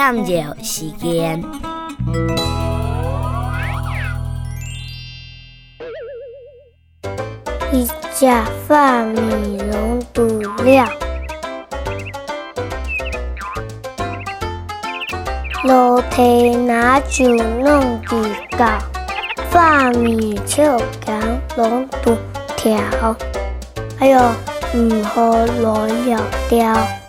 念着时间。一只发米龙肚了，落地拿酒弄地高，发米笑干龙肚条，哎呦，唔好乱摇掉。